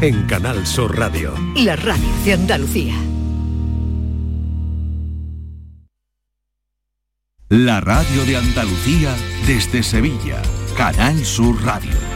en Canal Sur Radio. La radio de Andalucía. La radio de Andalucía desde Sevilla. Canal Sur Radio.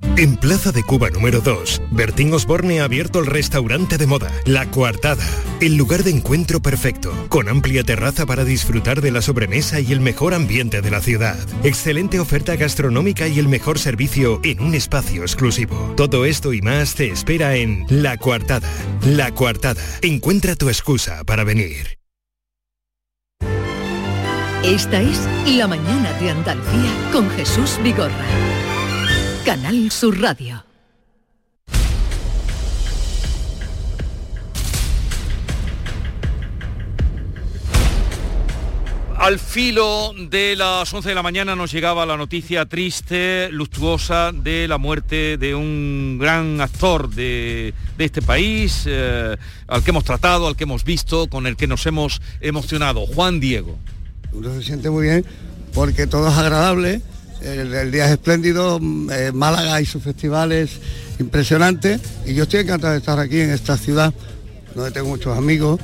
En Plaza de Cuba número 2, Bertín Osborne ha abierto el restaurante de moda, La Coartada, el lugar de encuentro perfecto, con amplia terraza para disfrutar de la sobremesa y el mejor ambiente de la ciudad. Excelente oferta gastronómica y el mejor servicio en un espacio exclusivo. Todo esto y más te espera en La Coartada. La Coartada. Encuentra tu excusa para venir. Esta es La mañana de Andalucía con Jesús Vigorra. Canal Sur Radio. Al filo de las 11 de la mañana nos llegaba la noticia triste, luctuosa, de la muerte de un gran actor de, de este país, eh, al que hemos tratado, al que hemos visto, con el que nos hemos emocionado, Juan Diego. Uno se siente muy bien porque todo es agradable, el, día es espléndido, eh, Málaga y sus festivales impresionantes y yo estoy encantado de estar aquí en esta ciudad donde tengo muchos amigos.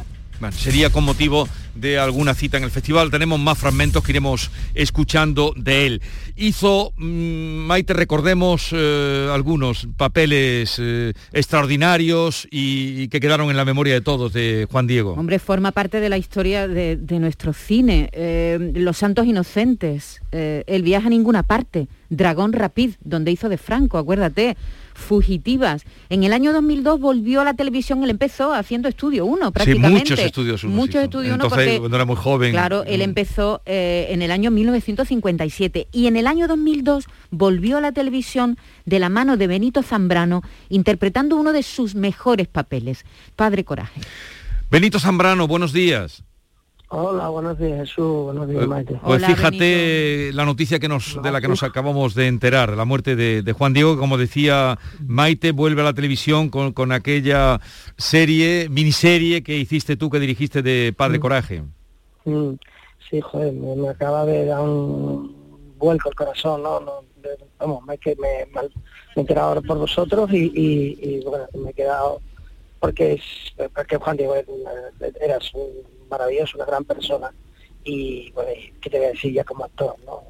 Sería con motivo de alguna cita en el festival. Tenemos más fragmentos que iremos escuchando de él. Hizo, mm, Maite, recordemos eh, algunos papeles eh, extraordinarios y, que quedaron en la memoria de todos de Juan Diego. Hombre, forma parte de la historia de, nuestro cine. Eh, Los Santos Inocentes, El viaje a ninguna parte, Dragón Rapid, donde hizo de Franco, acuérdate. Fugitivas. En el año 2002 volvió a la televisión, él empezó haciendo Estudio 1 Sí, prácticamente. muchos estudios unos Muchos hizo. Estudio 1 Entonces, porque... cuando era muy joven. Claro, él Mm. empezó eh, en el año 1957 y en el año 2002 volvió a la televisión de la mano de Benito Zambrano interpretando uno de sus mejores papeles, Padre Coraje. Benito Zambrano, buenos días. Hola, buenos días Jesús, buenos días Maite. Pues fíjate la noticia que nos, de la que nos acabamos de enterar, la muerte de, de Juan Diego, que, como decía Maite, vuelve a la televisión con, con aquella serie, miniserie que hiciste tú, que dirigiste de Padre Mm. Coraje. Mm, sí, joder, me, me acaba de dar un vuelco el corazón, ¿no? no de- vamos, me, que me, me, he enterado ahora por vosotros y, y, y, bueno, me he quedado porque es porque Juan Diego era, un maravilloso, una gran persona y bueno, qué te voy a decir ya como actor, ¿no?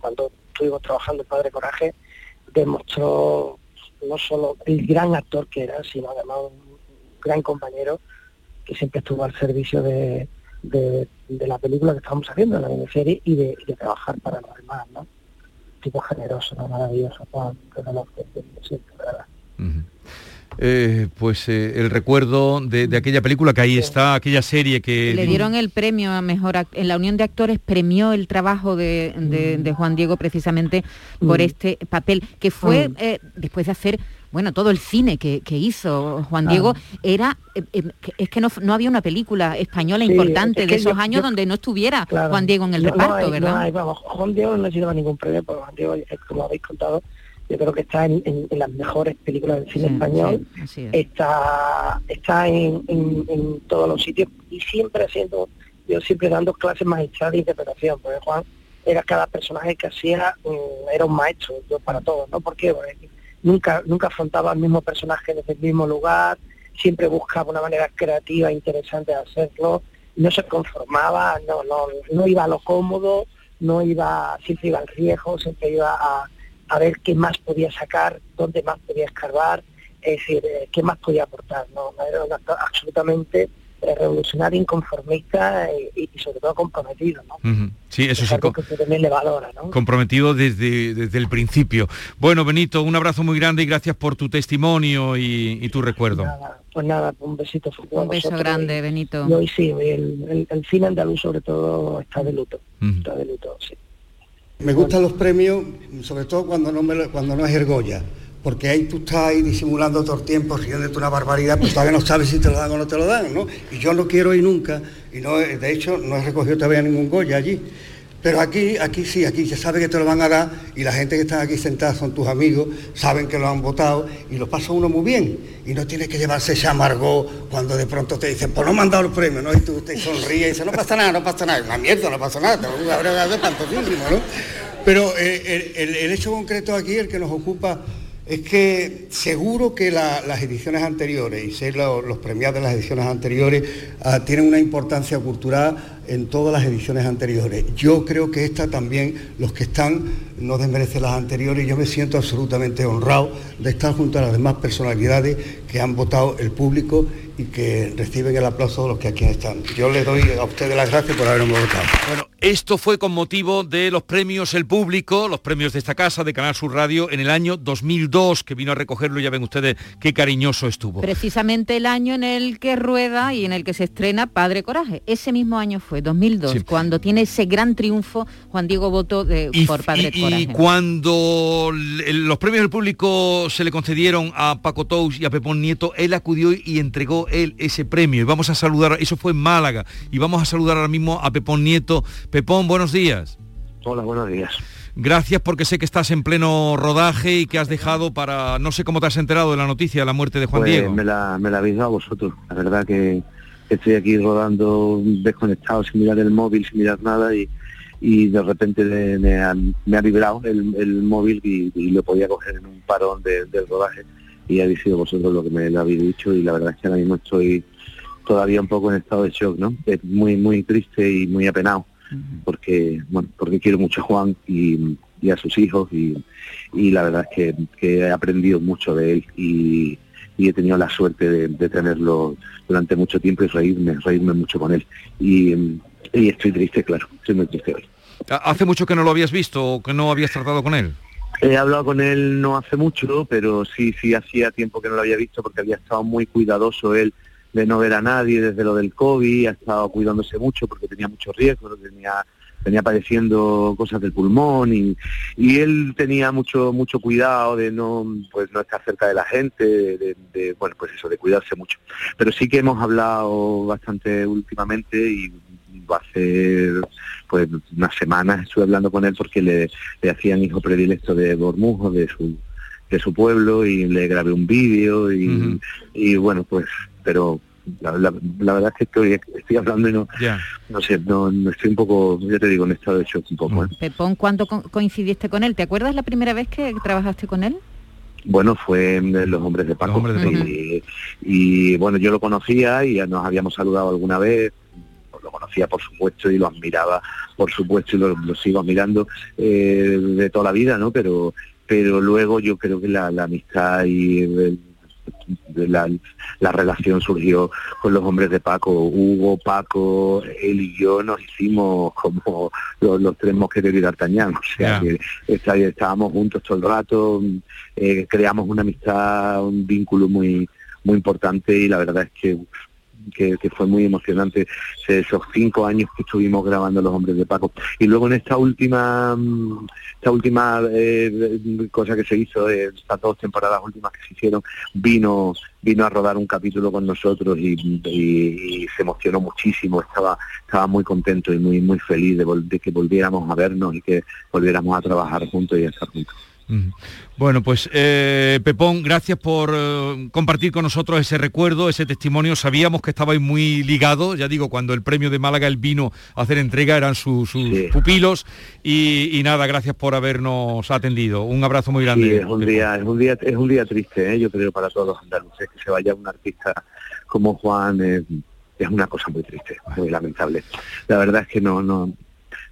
Cuando estuvimos trabajando en Padre Coraje demostró no solo el gran actor que era, sino además un gran compañero que siempre estuvo al servicio de, de, la película que estábamos haciendo, de la miniserie, y de, trabajar para los demás, ¿no? Tipo generoso, ¿no? maravilloso. Eh, pues eh, el recuerdo de, de aquella película que ahí está, aquella serie que... Le dieron el premio a mejor en la Unión de Actores premió el trabajo de, de- de Juan Diego precisamente por Mm. este papel que fue Mm. eh, después de hacer bueno todo el cine que, que hizo Juan Ah. Diego era es que no, no había una película española Sí, importante es de esos yo- años yo- donde no estuviera Claro. Juan Diego en el No- no reparto, hay- ¿verdad? hay, vamos, Juan Diego no ha sido ningún premio, porque Juan Diego, como habéis contado, yo creo que está en, en- en las mejores películas del cine Sí, español, sí, así es. está, está en, todos los sitios y siempre haciendo, yo siempre dando clases magistrales de interpretación, porque Juan era cada personaje que hacía, mm, era un maestro, yo para todos, ¿no? ¿Por qué? Porque nunca, nunca afrontaba al mismo personaje desde el mismo lugar, siempre buscaba una manera creativa e interesante de hacerlo, no se conformaba, no, no, no iba a lo cómodo, no iba, siempre iba al riesgo, siempre iba a, a ver qué más podía sacar, dónde más podía escarbar, es decir, eh, qué más podía aportar, ¿no? Era un actor absolutamente eh, revolucionario, inconformista eh, y, y sobre todo comprometido, ¿no? Sí, eso Es sí. algo co- que tú también le valora, ¿no? comprometido desde, desde el principio. Bueno, Benito, un abrazo muy grande y gracias por tu testimonio y, y tu recuerdo. Pues nada, un besito Un beso vosotros grande, Benito. Y hoy sí, hoy el, el- el cine andaluz sobre todo está de luto, está de luto, sí. Me gustan los premios, sobre todo cuando no, me lo- cuando no es el Goya, porque ahí tú estás ahí disimulando todo el tiempo, riéndote una barbaridad, pues todavía no sabes si te lo dan o no te lo dan, ¿no? Y yo no quiero ir nunca, y no, de hecho no he recogido todavía ningún Goya allí. Pero aquí, aquí sí, aquí se sabe que te lo van a dar y la gente que está aquí sentada son tus amigos, saben que lo han votado y lo pasa uno muy bien. Y no tiene que llevarse ese amargó cuando de pronto te dicen, pues no me han dado el premio, ¿no? Y tú te sonríes y dices, no pasa nada, no pasa nada. Una mierda, no pasa nada, te lo habrá dado tantísimo, ¿no? Pero eh, el- el hecho concreto aquí, el que nos ocupa, es que seguro que la- las ediciones anteriores, y lo- los premiados de las ediciones anteriores, ah, tienen una importancia cultural en todas las ediciones anteriores. Yo creo que esta también, los que están, no desmerecen las anteriores, yo me siento absolutamente honrado de estar junto a las demás personalidades que han votado el público y que reciben el aplauso de los que aquí están. Yo les doy a ustedes las gracias por haberme votado. Esto fue con motivo de los premios El Público, los premios de esta casa, de Canal Sur Radio, en el año 2002, que vino a recogerlo, ya ven ustedes qué cariñoso estuvo. Precisamente el año en el que rueda y en el que se estrena Padre Coraje. Ese mismo año fue, 2002, Sí. cuando tiene ese gran triunfo Juan Diego Boto de, Y, por Padre y- y Coraje. cuando los premios del público se le concedieron a Paco Tous y a Pepón Nieto, él acudió y entregó él ese premio. Y vamos a saludar, eso fue en Málaga, y vamos a saludar ahora mismo a Pepón Nieto. Pepón, buenos días. Hola, buenos días. Gracias porque sé que estás en pleno rodaje y que has dejado para, no sé cómo te has enterado de la noticia de la muerte de Juan Pues Diego. Me la, me la habéis dado vosotros. La verdad que estoy aquí rodando desconectado, sin mirar el móvil, sin mirar nada y, y de repente me, me ha, me ha vibrado el, el móvil y, y lo podía coger en un parón de- del rodaje y habéis sido vosotros lo que me lo habéis dicho y la verdad es que ahora mismo estoy todavía un poco en estado de shock, ¿no? Es muy, muy triste y muy apenado porque, bueno, porque quiero mucho a Juan y, y a sus hijos y, y la verdad es que, que he aprendido mucho de él y, y he tenido la suerte de, de tenerlo durante mucho tiempo y reírme, reírme mucho con él. Y, y estoy triste, claro, estoy muy triste hoy. ¿Hace mucho que no lo habías visto o que no habías tratado con él? He hablado con él no hace mucho, pero sí, sí hacía tiempo que no lo había visto porque había estado muy cuidadoso él de no ver a nadie desde lo del COVID, ha estado cuidándose mucho porque tenía mucho riesgo, tenía venía padeciendo cosas del pulmón y, y él tenía mucho mucho cuidado de no pues no estar cerca de la gente, de, bueno pues eso, de cuidarse mucho. Pero sí que hemos hablado bastante últimamente y hace pues unas semanas estuve hablando con él porque le, le hacían hijo predilecto de Bormujo, de su de su pueblo y le grabé un vídeo y, y bueno pues pero la, la- la verdad es que estoy, estoy hablando y no, Ya. no sé, no, no estoy un poco, ya te digo, en estado de shock un poco. ¿eh? Pepón, ¿cuándo co- coincidiste con él? ¿Te acuerdas la primera vez que trabajaste con él? Bueno, fue en Los Hombres de Paco. Hombres de Paco. y, y, bueno, yo lo conocía y ya nos habíamos saludado alguna vez. Lo conocía, por supuesto, y lo admiraba, por supuesto, y lo, lo sigo admirando eh, de toda la vida, ¿no? Pero pero luego yo creo que la, la amistad y el- la, la relación surgió con los hombres de Paco, Hugo, Paco, él y yo nos hicimos como los, los tres mosqueteros y D'Artagnan, o sea que está- estábamos juntos todo el rato, eh, creamos una amistad, un vínculo muy muy importante y la verdad es que que, fue muy emocionante esos cinco años que estuvimos grabando Los Hombres de Paco. Y luego en esta última mm, esta última eh, cosa que se hizo, eh, estas dos temporadas últimas que se hicieron, vino vino a rodar un capítulo con nosotros y, se emocionó muchísimo, estaba estaba muy contento y muy muy feliz de, de que volviéramos a vernos y que volviéramos a trabajar juntos y a estar juntos. Bueno, pues eh, Pepón, gracias por eh, compartir con nosotros ese recuerdo, ese testimonio. Sabíamos que estabais muy ligados, ya digo, cuando el premio de Málaga él vino a hacer entrega eran su- sus pupilos y, y nada, gracias por habernos atendido. Un abrazo muy grande. Sí, es un día, es un día, es un día triste, ¿eh? yo creo para todos los andaluces que se vaya un artista como Juan es una cosa muy triste, muy lamentable. La verdad es que no, no,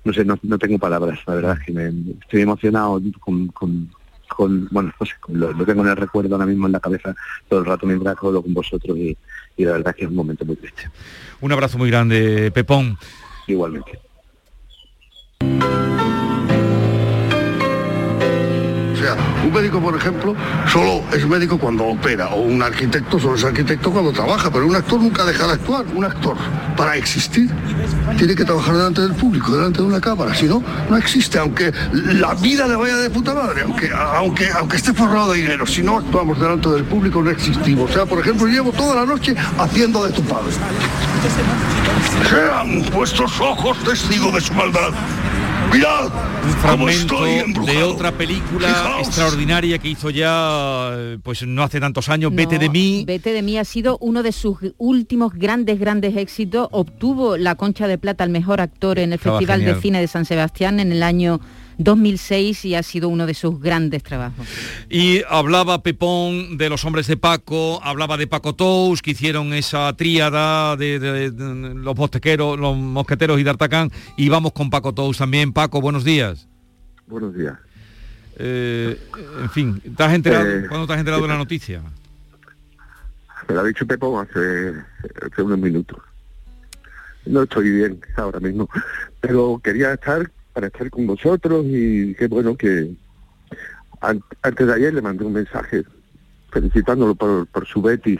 no sé, no, no tengo palabras. La verdad es que me, estoy emocionado con, con, con, bueno, no sé, lo, tengo en el recuerdo ahora mismo en la cabeza todo el rato mientras hablo con vosotros y, y la verdad que es un momento muy triste. Un abrazo muy grande, Pepón. Igualmente. Un médico, por ejemplo, solo es médico cuando opera, o un arquitecto solo es arquitecto cuando trabaja, pero un actor nunca deja de actuar. Un actor, para existir, tiene que trabajar delante del público, delante de una cámara, si no, no existe, aunque la vida le vaya de puta madre, aunque, aunque, aunque esté forrado de dinero, si no actuamos delante del público no existimos. O sea, por ejemplo, llevo toda la noche haciendo de tu padre. Sean vuestros ojos testigos de su maldad. Mirad un fragmento de otra película extraordinaria que hizo ya pues no hace tantos años, Vete de mí. Vete de mí ha sido uno de sus últimos grandes, grandes éxitos. Obtuvo la concha de plata al mejor actor en el Festival de Cine de San Sebastián en el año 2006 y ha sido uno de sus grandes trabajos. Y hablaba Pepón de los hombres de Paco, hablaba de Paco Tous, que hicieron esa tríada de, los mosqueteros, los mosqueteros y D'Artacán, y vamos con Paco Tous también. Paco, buenos días. Buenos días. Eh, en fin, ¿te has enterado, eh, ¿cuándo te has enterado de la noticia? Me lo ha dicho Pepón hace, hace unos minutos. No estoy bien ahora mismo, pero quería estar para estar con vosotros y qué bueno que antes de ayer le mandé un mensaje felicitándolo por, por su Betty.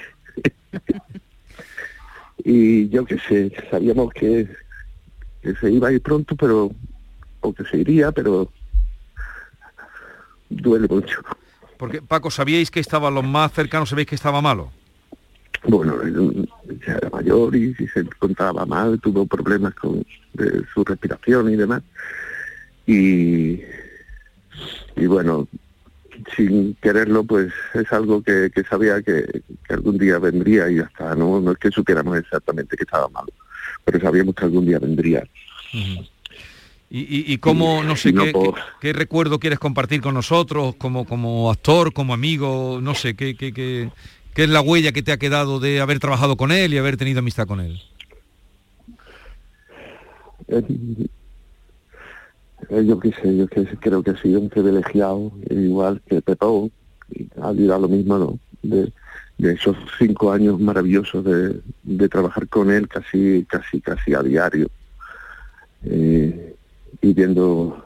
y yo qué sé, sabíamos que, que se iba a ir pronto, pero, o que se iría, pero duele mucho. Porque, Paco, ¿sabíais que estaba lo más cercano, sabéis que estaba malo? Bueno, ya era mayor y, si se encontraba mal, tuvo problemas con su respiración y demás y, y bueno, sin quererlo, pues es algo que, sabía que, algún día vendría y ya está, ¿no? No es que supiéramos exactamente que estaba malo, pero sabíamos que algún día vendría. ¿Y, y, cómo, no sé, qué, recuerdo quieres compartir con nosotros, como, como actor, como amigo, no sé, qué, qué, qué, qué es la huella que te ha quedado de haber trabajado con él y haber tenido amistad con él? Eh, eh, yo qué sé, yo que creo que ha sido un privilegiado, igual que Pepón, y ha lo mismo, ¿no? De, esos cinco años maravillosos de, trabajar con él casi, casi, casi a diario, eh, y viendo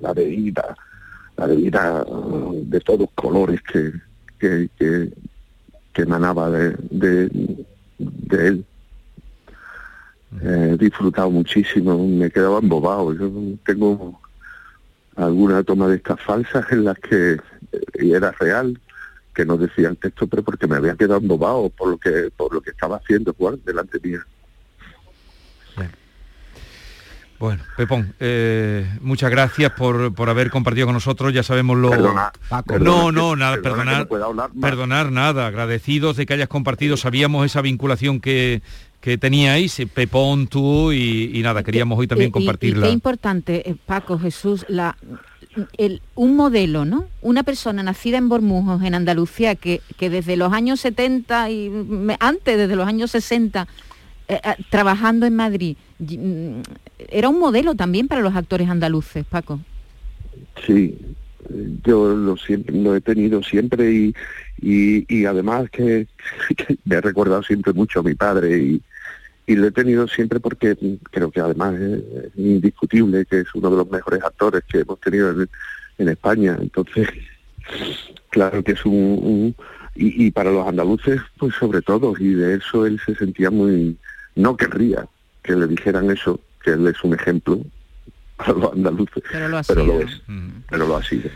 la bebida, la bebida de todos colores que, que, que, emanaba de, de él he disfrutado muchísimo, me quedaba embobado. Yo tengo alguna toma de estas falsas en las que y era real, que no decía el texto, pero porque me había quedado embobado por lo que por lo que estaba haciendo Juan delante mía. Bueno, Pepón, eh, muchas gracias por, por, haber compartido con nosotros, ya sabemos lo... no, no, nada, perdonar, perdonar nada, agradecidos de que hayas compartido, sabíamos esa vinculación que, que teníais, eh, Pepón, tú y, nada, queríamos hoy también compartirla. Y, qué importante, eh, Paco, Jesús, la, el, un modelo, ¿no? Una persona nacida en Bormujos, en Andalucía, que, que desde los años 70 y antes, desde los años 60, eh, trabajando en Madrid, mm, era un modelo también para los actores andaluces, Paco. Sí, yo lo, siempre, lo he tenido siempre y, y, además que, que, me ha recordado siempre mucho a mi padre y, y lo he tenido siempre porque creo que además es, indiscutible que es uno de los mejores actores que hemos tenido en, España. Entonces, claro que es un... y, para los andaluces, pues sobre todo, y de eso él se sentía muy... No querría que le dijeran eso, que él es un ejemplo, para los andaluces, pero lo, es, pero lo ha sido.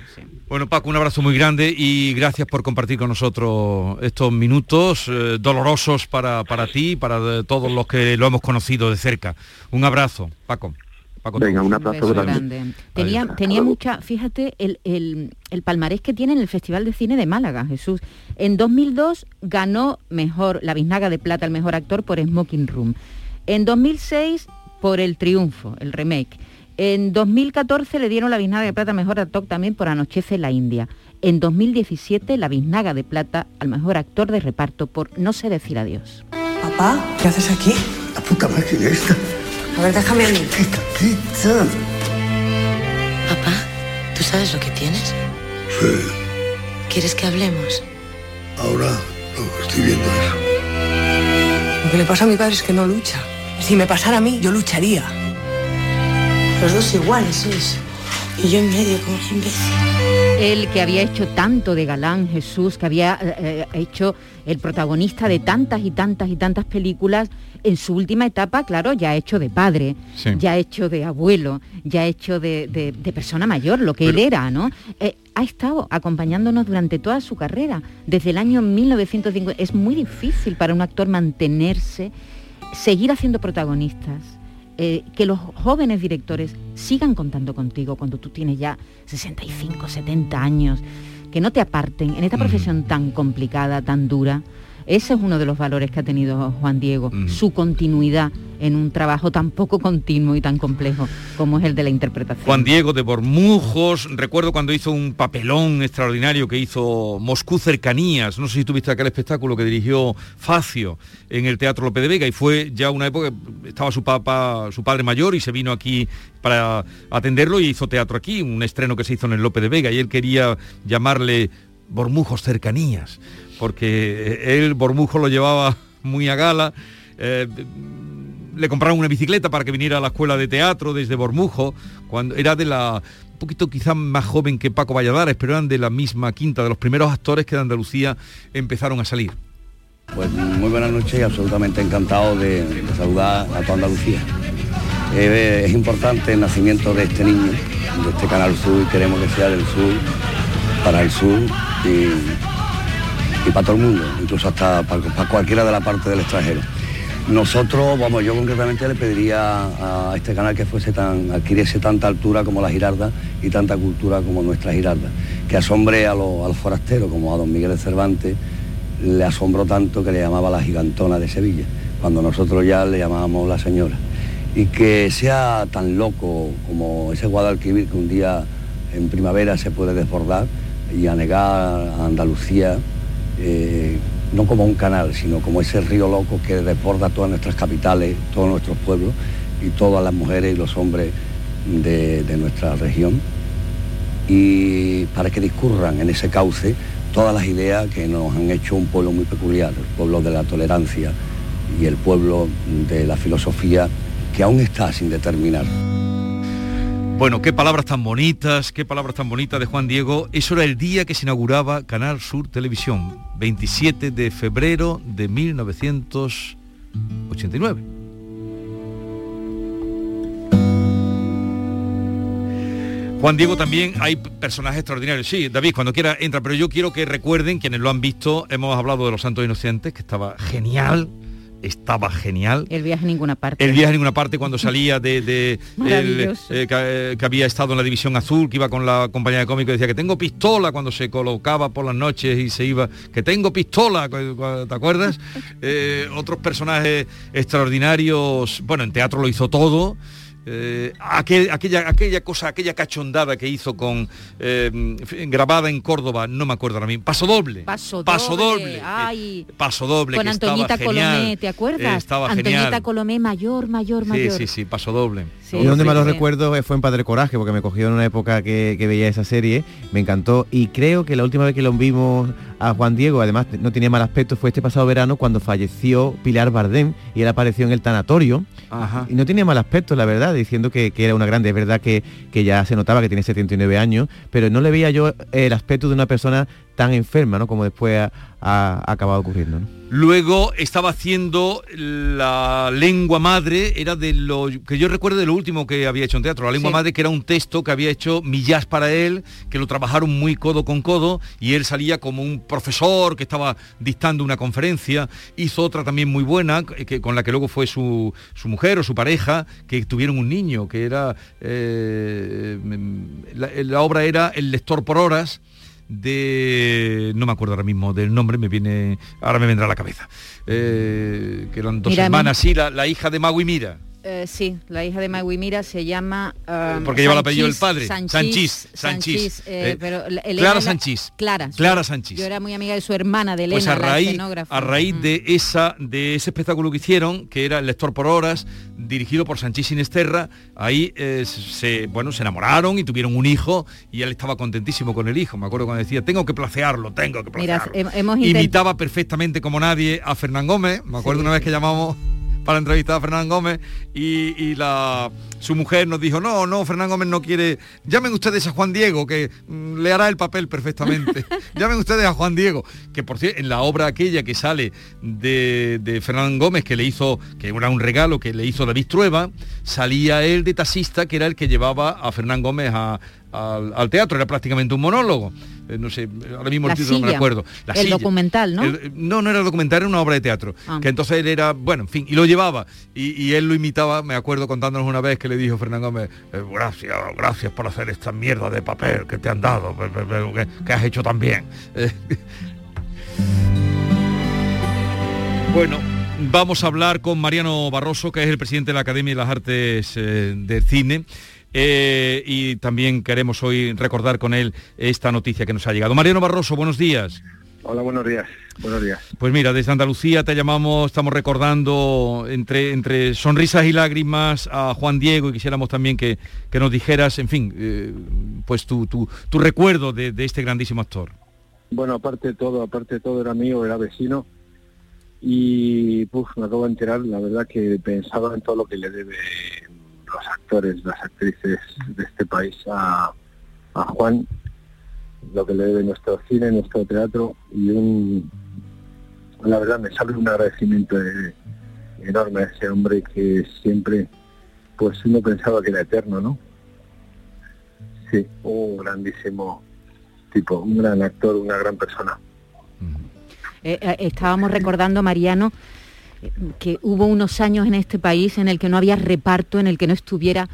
Bueno, Paco, un abrazo muy grande y gracias por compartir con nosotros estos minutos eh, dolorosos para, para ti y para todos los que lo hemos conocido de cerca. Un abrazo, Paco. Paco Venga, un abrazo grande. Tenía, tenía mucha, fíjate, el, el, el, palmarés que tiene en el Festival de Cine de Málaga, Jesús. En 2002 ganó mejor la Biznaga de Plata, el mejor actor por Smoking Room. En 2006 por El Triunfo, el remake. En 2014 le dieron la Biznaga de Plata mejor actor también por Anochece la India. En 2017 la Biznaga de Plata al mejor actor de reparto por No sé decir adiós. Papá, ¿qué haces aquí? La puta máquina esta. A ver, déjame a mí. Quita, quita. Papá, ¿tú sabes lo que tienes? Sí, ¿Quieres que hablemos? ahora lo que estoy viendo eso. Lo que le pasa a mi padre es que no lucha. Si me pasara a mí, yo lucharía. Los dos iguales sois. Y yo en medio como un imbécil. Él que había hecho tanto de galán, Jesús, que había eh, eh, hecho el protagonista de tantas y tantas y tantas películas, en su última etapa, claro, ya ha hecho de padre, Sí. ya ha hecho de abuelo, ya ha hecho de, de- de persona mayor, lo que él era, ¿no? Eh, ha estado acompañándonos durante toda su carrera, desde el año 1950. Es muy difícil para un actor mantenerse, seguir haciendo protagonistas. Eh, que los jóvenes directores sigan contando contigo cuando tú tienes ya 65, 70 años, que no te aparten en esta profesión tan complicada, tan dura. Ese es uno de los valores que ha tenido Juan Diego, su continuidad en un trabajo tan poco continuo y tan complejo como es el de la interpretación. Juan Diego de Bormujos, recuerdo cuando hizo un papelón extraordinario que hizo Moscú Cercanías, no sé si tuviste aquel espectáculo que dirigió Facio en el Teatro López de Vega y fue ya una época, estaba su papá, su padre mayor y se vino aquí para atenderlo y hizo teatro aquí, un estreno que se hizo en el López de Vega y él quería llamarle Bormujos Cercanías, porque él Bormujos lo llevaba muy a gala. eh, le compraron una bicicleta para que viniera a la escuela de teatro desde Bormujo, cuando era de la un poquito quizás más joven que Paco Valladares, pero eran de la misma quinta, de los primeros actores que de Andalucía empezaron a salir. Pues muy buenas noches y absolutamente encantado de, de saludar a toda Andalucía. Eh, es importante el nacimiento de este niño, de este Canal Sur, y queremos que sea del sur, para el sur y, y para todo el mundo, incluso hasta para, cualquiera de la parte del extranjero. Nosotros, vamos, yo concretamente le pediría a este canal que fuese tan, adquiriese tanta altura como la Girarda y tanta cultura como nuestra Girarda, que asombre a, los- a los forasteros, como a don Miguel de Cervantes, le asombró tanto que le llamaba la gigantona de Sevilla, cuando nosotros ya le llamábamos la señora. Y que sea tan loco como ese Guadalquivir que un día en primavera se puede desbordar y anegar a Andalucía, eh, no como un canal, sino como ese río loco que desborda todas nuestras capitales, todos nuestros pueblos y todas las mujeres y los hombres de, de nuestra región. Y para que discurran en ese cauce todas las ideas que nos han hecho un pueblo muy peculiar, el pueblo de la tolerancia y el pueblo de la filosofía que aún está sin determinar. Bueno, qué palabras tan bonitas, qué palabras tan bonitas de Juan Diego. Eso era el día que se inauguraba Canal Sur Televisión, 27 de febrero de 1989. Juan Diego también hay personajes extraordinarios. Sí, David, cuando quiera entra, pero yo quiero que recuerden, quienes lo han visto, hemos hablado de Los Santos Inocentes, que estaba genial, estaba genial. El viaje a ninguna parte. El viaje en ninguna parte cuando salía de, de- el, Maravilloso. eh, que, eh, que había estado en la división azul, que iba con la compañía de cómico y decía que tengo pistola cuando se colocaba por las noches y se iba, que tengo pistola, ¿te acuerdas? Eh, otros personajes extraordinarios, bueno, en teatro lo hizo todo. Eh, aquel- aquella, aquella cosa, aquella cachondada que hizo con eh, grabada en Córdoba, no me acuerdo ahora mismo, paso doble. Paso doble. Paso doble. Ay. Paso doble. Con que estaba Antoñita genial. Colomé, ¿te acuerdas? Estaba Antoñita genial. Colomé mayor, mayor, Sí, mayor. sí, sí, paso doble. Sí, y donde sí, más lo sí. recuerdo eh, fue en Padre Coraje, porque me cogió en una época que, que veía esa serie, me encantó. Y creo que la última vez que lo vimos a Juan Diego, además no tenía mal aspecto, fue este pasado verano cuando falleció Pilar Bardem y él apareció en el tanatorio. Ajá. Y no tenía mal aspecto, la verdad, diciendo que, que era una grande. Es verdad que, que ya se notaba que tiene 79 años, pero no le veía yo el aspecto de una persona tan enferma, ¿no? Como después ha, ha acabado ocurriendo, ¿no? Luego estaba haciendo la lengua madre, era de lo que yo recuerdo de lo último que había hecho en teatro, la lengua Sí. madre que era un texto que había hecho Millás para él, que lo trabajaron muy codo con codo y él salía como un profesor que estaba dictando una conferencia, hizo otra también muy buena, que, con la que luego fue su, su mujer o su pareja, que tuvieron un niño, que era, eh, la, la obra era El lector por horas, de no me acuerdo ahora mismo del nombre me viene ahora me vendrá a la cabeza. Eh, que eran dos Mira, hermanas sí la, la hija de Mau y Mira Eh, sí, la hija de Magui Mira se llama... um, Porque lleva el apellido del padre. Sanchís, Sanchís, eh, Eh, Clara Sanchís. Clara. Clara. Sanchís. Yo era muy amiga de su hermana, de Elena, Pues a la raíz, escenógrafa. a raíz de esa de ese espectáculo que hicieron, que era el lector por horas, dirigido por Sanchís Sinesterra, ahí eh, se bueno se enamoraron y tuvieron un hijo y él estaba contentísimo con el hijo. Me acuerdo cuando decía tengo que placearlo, tengo que placearlo. hemos Imitaba perfectamente como nadie a Fernán Gómez. Me acuerdo una vez que llamamos para entrevistar a Fernán Gómez y, y la su mujer nos dijo no no Fernán Gómez no quiere llamen ustedes a Juan Diego que mm, le hará el papel perfectamente. Llamen ustedes a Juan Diego que por cierto en la obra aquella que sale de, de Fernán Gómez que le hizo que era un regalo que le hizo David Trueba salía él de taxista que era el que llevaba a Fernán Gómez a- al, al teatro era prácticamente un monólogo no sé ahora mismo La el título no me silla, acuerdo La el silla. documental, ¿no? El- no, no era documental, era una obra de teatro. Ah. Que entonces él era, bueno, en fin, y lo llevaba. Y, y él lo imitaba, me acuerdo contándonos una vez que le dijo Fernán Gómez, "Eh, gracias, gracias por hacer esta mierda de papel que te han dado, que, que has hecho tan bien. Eh, Bueno, vamos a hablar con Mariano Barroso, que es el presidente de la Academia de las Artes eh, del Cine. Eh, y también queremos hoy recordar con él esta noticia que nos ha llegado. Mariano Barroso, buenos días. Hola, buenos días. Buenos días. Pues mira, desde Andalucía te llamamos, estamos recordando entre, entre sonrisas y lágrimas a Juan Diego y quisiéramos también que, que nos dijeras, en fin, eh, pues tu, tu, tu recuerdo de, de este grandísimo actor. Bueno, aparte de todo, aparte de todo era mío, era vecino y puf, me acabo de enterar, la verdad que pensaba en todo lo que le debe los actores, las actrices de este país a, Juan, lo que le debe nuestro cine, nuestro teatro y un, la verdad me sale un agradecimiento eh, enorme a ese hombre que siempre, pues uno pensaba que era eterno, ¿no? Sí, un grandísimo tipo, un gran actor, una gran persona. Eh, eh, estábamos recordando, Mariano, que hubo unos años en este país en el que no había reparto, en el que no estuviera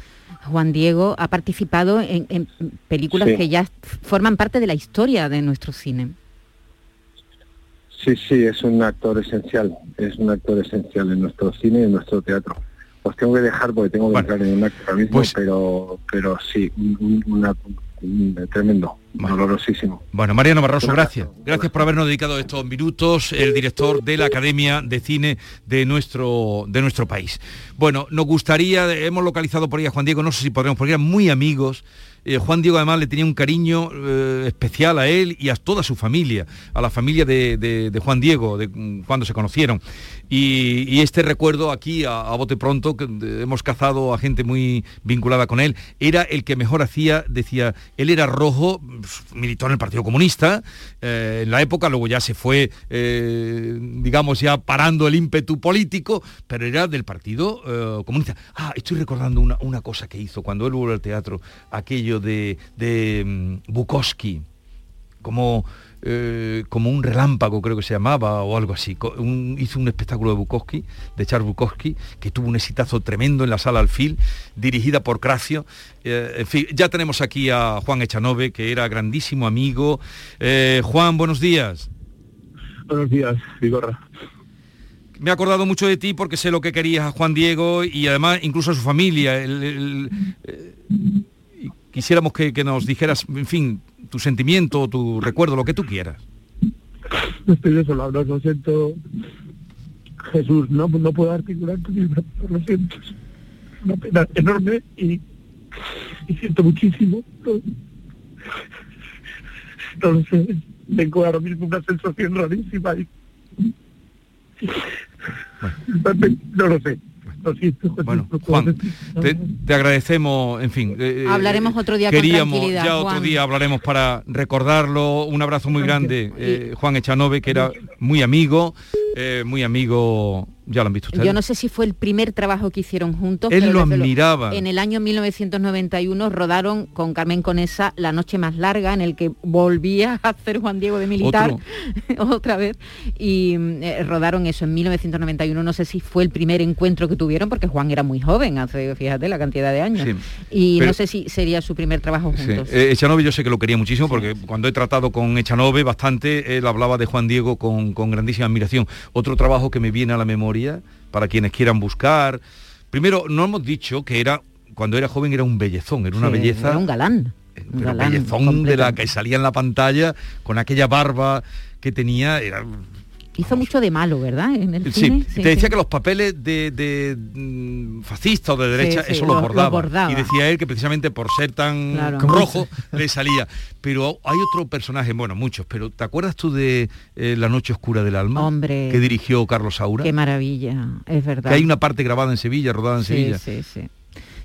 Juan Diego. Ha participado en, en películas Sí. que ya forman parte de la historia de nuestro cine. Sí, sí, es un actor esencial, es un actor esencial en nuestro cine y en nuestro teatro. Os tengo que dejar porque tengo que entrar en un acto ahora mismo, pues- pero, pero sí, un, un- una- un- tremendo, dolorosísimo. Bueno, Mariano Barroso, gracias. Gracias por habernos dedicado estos minutos, el director de la Academia de Cine de nuestro, de nuestro país. Bueno, nos gustaría, hemos localizado por ahí a Juan Diego, no sé si podremos, porque eran muy amigos. Eh, Juan Diego además le tenía un cariño eh, especial a él y a toda su familia, a la familia de, de- Juan Diego, de mm, cuando se conocieron. Y, este recuerdo aquí, a, bote pronto, que hemos cazado a gente muy vinculada con él, era el que mejor hacía, decía, él era rojo, militó en el Partido Comunista, eh, en la época, luego ya se fue, digamos, ya parando el ímpetu político, pero era del Partido Comunista. Ah, estoy recordando una, una cosa que hizo cuando él volvió al teatro, aquello de, de mm, Bukowski, como, eh, como un relámpago creo que se llamaba o algo así. Un- hizo un espectáculo de Bukowski, de Charles Bukowski, que tuvo un exitazo tremendo en la sala Alfil, dirigida por Cracio. Eh, en fin, ya tenemos aquí a Juan Echanove, que era grandísimo amigo. Eh, Juan, buenos días. Buenos días, Vigorra. Me he acordado mucho de ti porque sé lo que querías a Juan Diego y además incluso a su familia. El- el- y quisiéramos que, que nos dijeras, en fin, tu sentimiento, tu recuerdo, lo que tú quieras. Estoy desolado, lo siento. Jesús, no, no puedo articular lo siento. Es una pena enorme y, y siento muchísimo. No, no sé, tengo ahora mismo una sensación rarísima y... No lo sé. Bueno, Juan, te, te agradecemos, en fin. eh, Hablaremos otro día con Queríamos, tranquilidad, ya otro Juan. día hablaremos para recordarlo. Un abrazo muy grande, eh, Juan Echanove, que era muy amigo, eh, muy amigo, ya lo han visto ustedes. Yo no sé si fue el primer trabajo que hicieron juntos. Él pero lo admiraba. En el año 1991 rodaron con Carmen Conesa La Noche Más Larga, en el que volvía a hacer Juan Diego de militar otra vez. Y mm, eh, rodaron eso en 1991. No sé si fue el primer encuentro que tuvieron, porque Juan era muy joven, hace, fíjate, la cantidad de años. Sí. Y Pero- no sé si sería su primer trabajo Sí. juntos. Eh, Echanove yo sé que lo quería muchísimo porque cuando he tratado con Echanove bastante, él hablaba de Juan Diego con, con grandísima admiración. Otro trabajo que me viene a la memoria, para quienes quieran buscar, Primero, no hemos dicho que era, cuando era joven era un bellezón, era una Sí, belleza... era un galán. Un pero galán bellezón de la que salía en la pantalla con aquella barba que tenía era Hizo mucho de malo, ¿verdad? En el Sí, cine. te decía que los papeles de, de, mm, fascista o de derecha, Sí, sí, eso lo- lo lo bordaba. Y decía él que precisamente por ser tan Claro. rojo le salía. Pero hay otro personaje, bueno, muchos, pero ¿te acuerdas tú de eh, La noche oscura del alma? Hombre. Que dirigió Carlos Saura. Qué maravilla, es verdad. Que hay una parte grabada en Sevilla, rodada en Sí, Sevilla. sí, sí.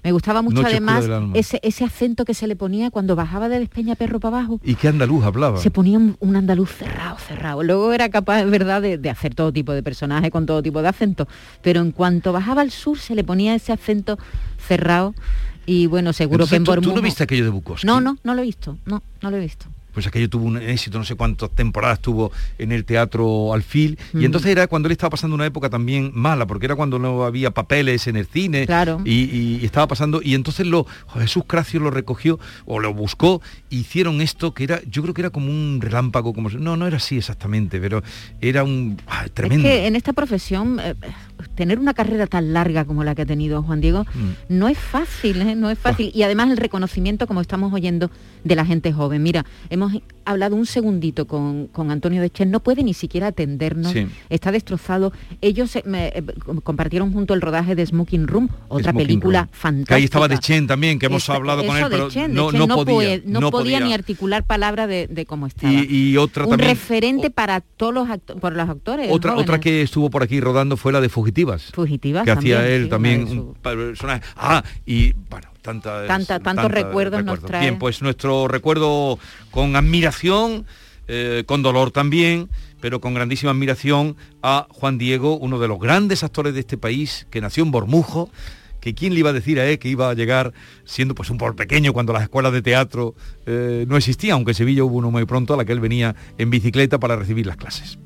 Me gustaba mucho Noche además ese, ese acento que se le ponía cuando bajaba de Despeñaperro para abajo. ¿Y qué andaluz hablaba? Se ponía un, un andaluz cerrado, cerrado. Luego era capaz, es verdad, de, de hacer todo tipo de personaje con todo tipo de acento. Pero en cuanto bajaba al sur se le ponía ese acento cerrado. Y bueno, seguro Entonces, que en ¿tú, tú no viste aquello de Bukowski? No, no, no lo he visto. No, no lo he visto. Pues aquello tuvo un éxito, no sé cuántas temporadas tuvo en el teatro Alfil, Mm. y entonces era cuando él estaba pasando una época también mala, porque era cuando no había papeles en el cine, Claro. y, y- y estaba pasando, y entonces lo, Jesús Cracio lo recogió, o lo buscó, hicieron esto que era, yo creo que era como un relámpago, como no, no era así exactamente, pero era un ah, tremendo. Es que en esta profesión, eh, tener una carrera tan larga como la que ha tenido Juan Diego, Mm. no es fácil, ¿eh? no es fácil. Y además el reconocimiento, como estamos oyendo, de la gente joven. Mira, hemos hablado un segundito con, con Antonio Dechen, no puede ni siquiera atendernos, Sí. está destrozado. Ellos eh, me, eh, compartieron junto el rodaje de Smoking Room, otra Smoking película Room. fantástica. Que ahí estaba Dechen también, que hemos hablado con él, pero Chen, no, podía, no ni articular palabra de, de cómo estaba. Y, y otra un también, referente para todos los, acto- por los actores. otra, jóvenes. otra que estuvo por aquí rodando fue la de Fugitivas. Fugitivas que hacía él sí, también un personaje. Ah, y bueno, tantas, Tanta- tantos recuerdos nos trae. Bien, pues nuestro recuerdo con admiración, eh, con dolor también, pero con grandísima admiración a Juan Diego, uno de los grandes actores de este país, que nació en Bormujo, que quién le iba a decir a él que iba a llegar siendo pues un por pequeño cuando las escuelas de teatro eh, no existían, aunque en Sevilla hubo uno muy pronto a la que él venía en bicicleta para recibir las clases.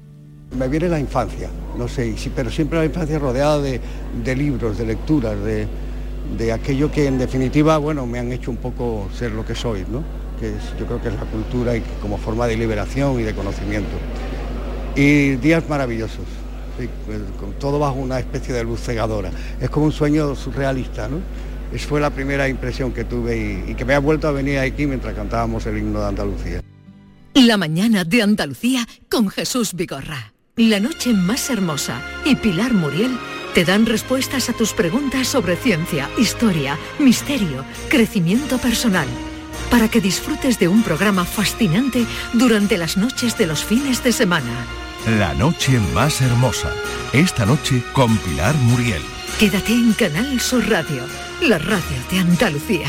Me viene la infancia, no sé, pero siempre la infancia rodeada de, libros, de lecturas, de, aquello que en definitiva, bueno, me han hecho un poco ser lo que soy, ¿no? Que yo creo que es la cultura y como forma de liberación y de conocimiento. Y días maravillosos, pues, con todo bajo una especie de luz cegadora. Es como un sueño surrealista, ¿no? Esa fue la primera impresión que tuve y, y que me ha vuelto a venir aquí mientras cantábamos el himno de Andalucía. La mañana de Andalucía con Jesús Vigorra. La noche más hermosa y Pilar Muriel te dan respuestas a tus preguntas sobre ciencia, historia, misterio, crecimiento personal. Para que disfrutes de un programa fascinante durante las noches de los fines de semana. La noche más hermosa. Esta noche con Pilar Muriel. Quédate en Canal Sur Radio, la radio de Andalucía.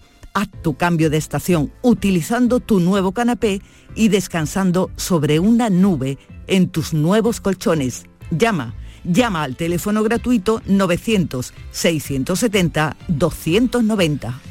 Haz tu cambio de estación utilizando tu nuevo canapé y descansando sobre una nube en tus nuevos colchones. Llama, llama al teléfono gratuito 900 670 290.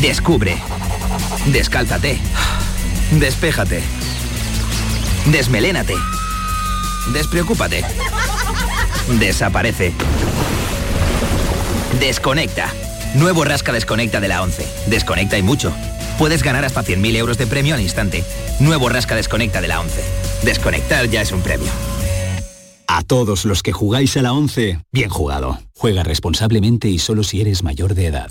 Descubre. Descálzate. Despéjate. Desmelénate. Despreocúpate. Desaparece. Desconecta. Nuevo Rasca Desconecta de la 11. Desconecta y mucho. Puedes ganar hasta 100.000 euros de premio al instante. Nuevo Rasca Desconecta de la 11. Desconectar ya es un premio. A todos los que jugáis a la 11, bien jugado. Juega responsablemente y solo si eres mayor de edad.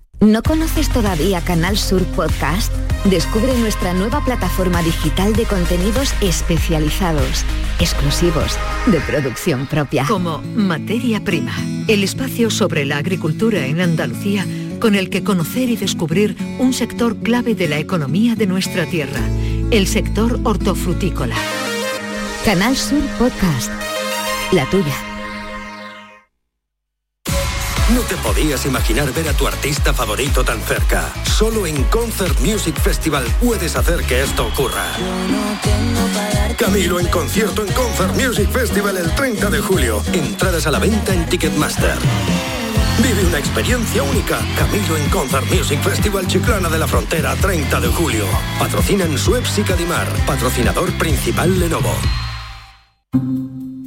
¿No conoces todavía Canal Sur Podcast? Descubre nuestra nueva plataforma digital de contenidos especializados, exclusivos, de producción propia. Como Materia Prima, el espacio sobre la agricultura en Andalucía con el que conocer y descubrir un sector clave de la economía de nuestra tierra, el sector hortofrutícola. Canal Sur Podcast, la tuya. No te podías imaginar ver a tu artista favorito tan cerca. Solo en Concert Music Festival puedes hacer que esto ocurra. Camilo en concierto en Concert Music Festival el 30 de julio. Entradas a la venta en Ticketmaster. Vive una experiencia única. Camilo en Concert Music Festival Chiclana de la Frontera 30 de julio. Patrocinan Suez y Cadimar. Patrocinador principal Lenovo.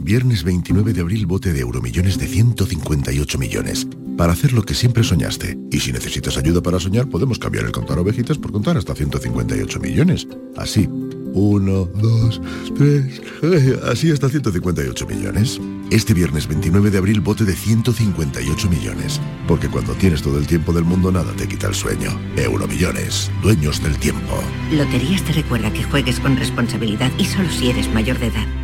Viernes 29 de abril, bote de euromillones de 158 millones. Para hacer lo que siempre soñaste. Y si necesitas ayuda para soñar, podemos cambiar el contar ovejitas por contar hasta 158 millones. Así. Uno, dos, tres, eh, así hasta 158 millones. Este viernes 29 de abril, bote de 158 millones. Porque cuando tienes todo el tiempo del mundo, nada te quita el sueño. Euromillones, dueños del tiempo. Loterías te recuerda que juegues con responsabilidad y solo si eres mayor de edad.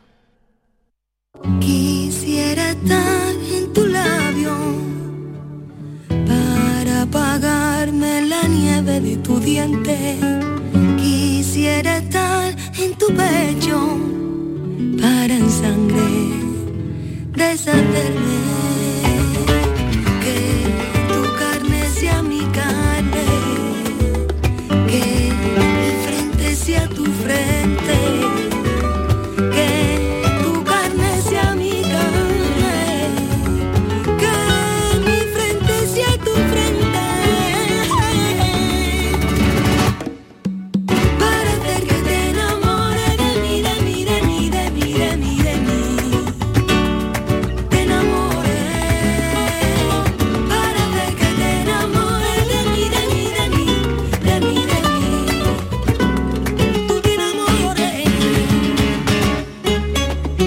Quisiera estar en tu labio para apagarme la nieve de tu diente. Quisiera estar en tu pecho para en sangre deshacerme. Que tu carne sea mi carne, que mi frente sea tu frente.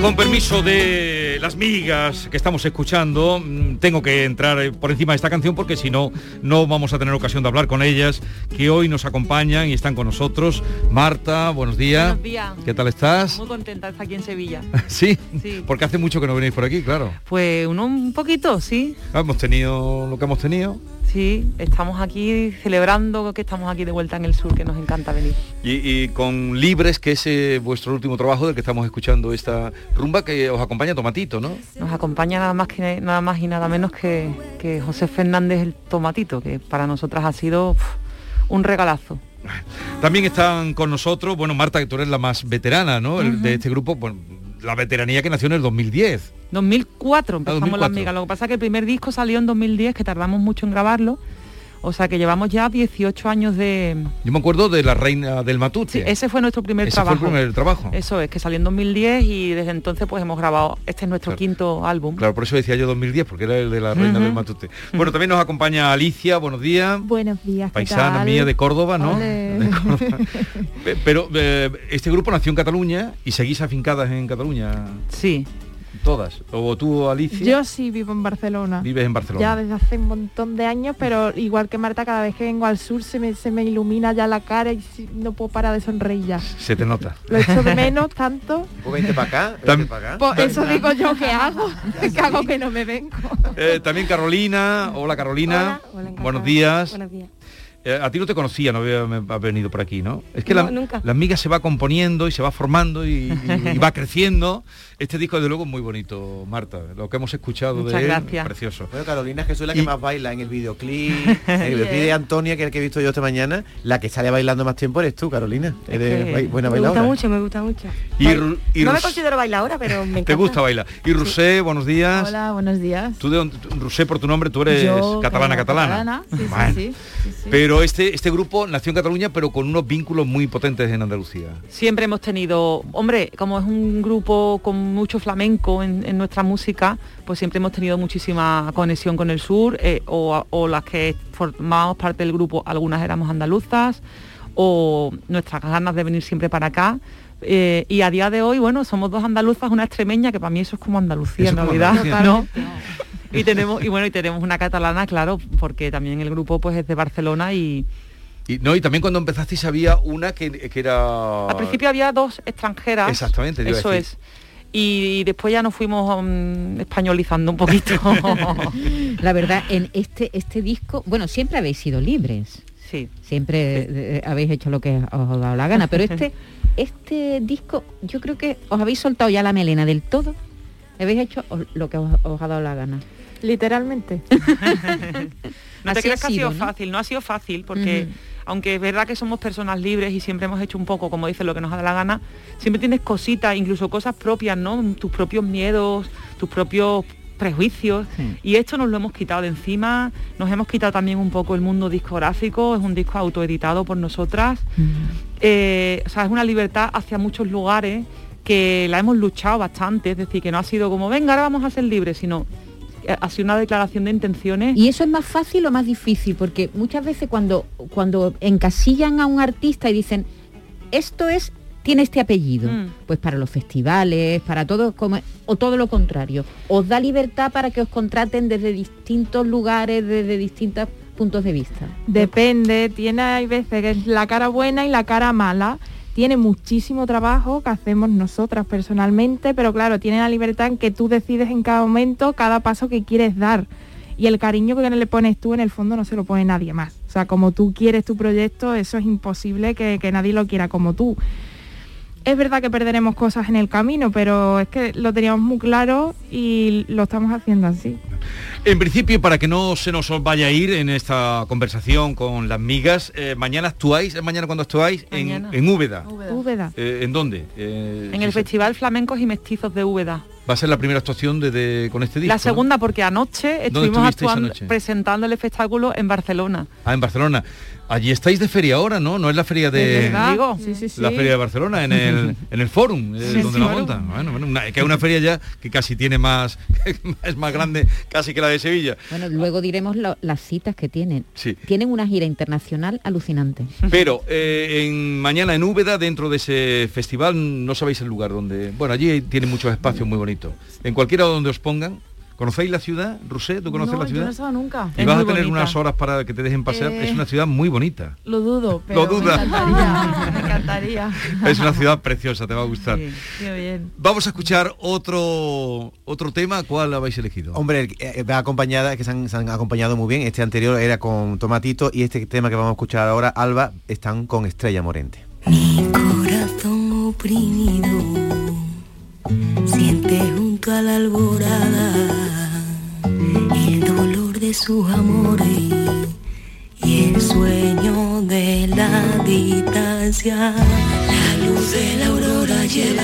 Con permiso de las migas que estamos escuchando, mm, tengo que entrar eh, por encima de esta canción porque si no, no vamos a tener ocasión de hablar con ellas, que hoy nos acompañan y están con nosotros. Marta, buenos días. Buenos días. ¿Qué tal estás? Muy contenta de estar aquí en Sevilla. ¿Sí? Sí. Porque hace mucho que no venís por aquí, claro. Pues uno un poquito, sí. Ah, Hemos tenido lo que hemos tenido. Sí, estamos aquí celebrando que estamos aquí de vuelta en el sur, que nos encanta venir. Y, y con Libres, que es eh, vuestro último trabajo del que estamos escuchando esta rumba que os acompaña Tomatito, ¿no? Nos acompaña nada más que nada más y nada menos que, que José Fernández el Tomatito, que para nosotras ha sido un regalazo. También están con nosotros, bueno, Marta, que tú eres la más veterana, ¿no? De este grupo, bueno, la veteranía que nació en el 2010. 2004 empezamos 2004. las migas. Lo que pasa es que el primer disco salió en 2010, que tardamos mucho en grabarlo. O sea que llevamos ya 18 años de... Yo me acuerdo de La Reina del Matute. Sí, ese fue nuestro primer Ese fue trabajo. el primer trabajo. Eso es, que salió en 2010 y desde entonces pues hemos grabado, este es nuestro quinto álbum. Claro, por eso decía yo 2010, porque era el de La Reina del Matute. Bueno, también nos acompaña Alicia, buenos días. Buenos días. ¿qué Paisana tal? mía de Córdoba, ¿no? De Córdoba. Pero eh, este grupo nació en Cataluña y seguís afincadas en Cataluña. Sí. Todas. O tú, Alicia, Yo sí vivo en Barcelona. vives en Barcelona. Ya desde hace un montón de años, pero igual que Marta, cada vez que vengo al sur se me, se me ilumina ya la cara y no puedo parar de sonreír ya. Se te nota. Lo echo de menos tanto. Pues vente para acá, vente para acá. Pues eso digo yo que hago, que hago que no me vengo. Eh, también Carolina. Hola, Carolina. Buenos días. Buenos días. Eh, a ti no te conocía, no había me- ha venido por aquí, ¿no? Es que No, la, nunca. la miga se va componiendo y se va formando y, y- y va creciendo. Este disco, desde luego, es muy bonito, Marta. Lo que hemos escuchado Muchas de él, gracias. precioso. Bueno, Carolina Jesús es la que Y- más baila en el videoclip, en el videoclip de Antonia, que es el que he visto yo esta mañana, la que sale bailando más tiempo eres tú, Carolina. Eres que bai- buena me gusta bailadora. mucho, me gusta mucho. Y no me considero bailadora, pero me encanta. ¿Te gusta bailar? Y Rusé, buenos días. Hola, buenos días. Tú de Rusé, por tu nombre, tú eres Yo, catalana, catalana. catalana, sí, sí, Bueno. sí, sí, sí. Pero este, este grupo nació en Cataluña, pero con unos vínculos muy potentes en Andalucía. Siempre hemos tenido, hombre, como es un grupo con mucho flamenco en, en nuestra música, pues siempre hemos tenido muchísima conexión con el sur, eh, o, o las que formábamos parte del grupo, algunas éramos andaluzas, o nuestras ganas de venir siempre para acá. eh, y a día de hoy, bueno, somos dos andaluzas, una extremeña, que para mí eso es como Andalucía Eso en realidad, Andalucía. ¿no? Y tenemos, y bueno, y tenemos una catalana, claro, porque también el grupo pues es de Barcelona y, Y, no, y también cuando empezasteis había una que, que era... Al principio había dos extranjeras. Exactamente, Eso decir. es. Y después ya nos fuimos mm, españolizando un poquito. La verdad, en este, este disco, bueno, siempre habéis sido libres. Sí. Siempre eh, habéis hecho lo que os ha dado la gana, pero este, este disco, yo creo que os habéis soltado ya la melena del todo. Habéis hecho lo que os, os ha dado la gana. Literalmente. No te creas ha que ha sido sido, ¿no? fácil, no ha sido fácil, porque aunque es verdad que somos personas libres y siempre hemos hecho un poco, como dice, lo que nos da la gana, siempre tienes cositas, incluso cosas propias, ¿no? Tus propios miedos, tus propios prejuicios y esto nos lo hemos quitado de encima nos hemos quitado también un poco el mundo discográfico es un disco autoeditado por nosotras Eh, o sea es una libertad hacia muchos lugares que la hemos luchado bastante es decir que no ha sido como venga ahora vamos a ser libres sino ha sido una declaración de intenciones ¿Y eso es más fácil o más difícil? Porque muchas veces cuando, cuando encasillan a un artista y dicen, esto es, tiene este apellido, Mm. pues para los festivales, para todo, como, o todo lo contrario, os da libertad para que os contraten desde distintos lugares, desde distintos puntos de vista. Depende, tiene hay veces que es la cara buena y la cara mala. Tiene muchísimo trabajo que hacemos nosotras personalmente, pero claro, tiene la libertad en que tú decides en cada momento cada paso que quieres dar. Y el cariño que le pones tú en el fondo no se lo pone nadie más. O sea, como tú quieres tu proyecto, eso es imposible que, que nadie lo quiera como tú. Es verdad que perderemos cosas en el camino, pero es que lo teníamos muy claro y lo estamos haciendo así. En principio, para que no se nos vaya a ir en esta conversación con las migas, eh, mañana actuáis, ¿es mañana cuando actuáis? En, Mañana. en Úbeda. Úbeda. Eh, ¿En dónde? Eh, en el sí, sí. Festival Flamencos y Mestizos de Úbeda. Va a ser la primera actuación de, de- con este disco. La ¿no? segunda porque anoche ¿Dónde estuvimos actuando, anoche? presentando el espectáculo en Barcelona. Ah, en Barcelona. Allí estáis de feria ahora, ¿no? No es la feria de... ¿De verdad? Digo. Sí, sí, sí. La feria de Barcelona, en el, en el Fórum, eh, Sí, donde sí, la montan. Bueno, bueno, una- que es una feria ya que casi tiene más... es más grande casi que la de Sevilla. Bueno, luego diremos lo- las citas que tienen. Sí. Tienen una gira internacional alucinante. Pero eh, en, mañana en Úbeda, dentro de ese festival, no sabéis el lugar donde... Bueno, allí tiene muchos espacios muy bonitos. bonito. En cualquiera donde os pongan, ¿conocéis la ciudad, Rusé? ¿Tú conoces no, la yo ciudad? no he estado nunca. y vas a tener unas horas para que te dejen pasear. Eh, Es una ciudad muy bonita. Lo dudo, pero duda. me encantaría. me encantaría. Es una ciudad preciosa, te va a gustar. Qué bien. Vamos a escuchar otro otro tema. ¿Cuál habéis elegido? Hombre, eh, va acompañada, que se han, se han acompañado muy bien. Este anterior era con Tomatito y este tema que vamos a escuchar ahora, Alba, están con Estrella Morente. corazón oprimido siente junto a la alborada sus amores y el sueño de la distancia. La luz de la aurora lleva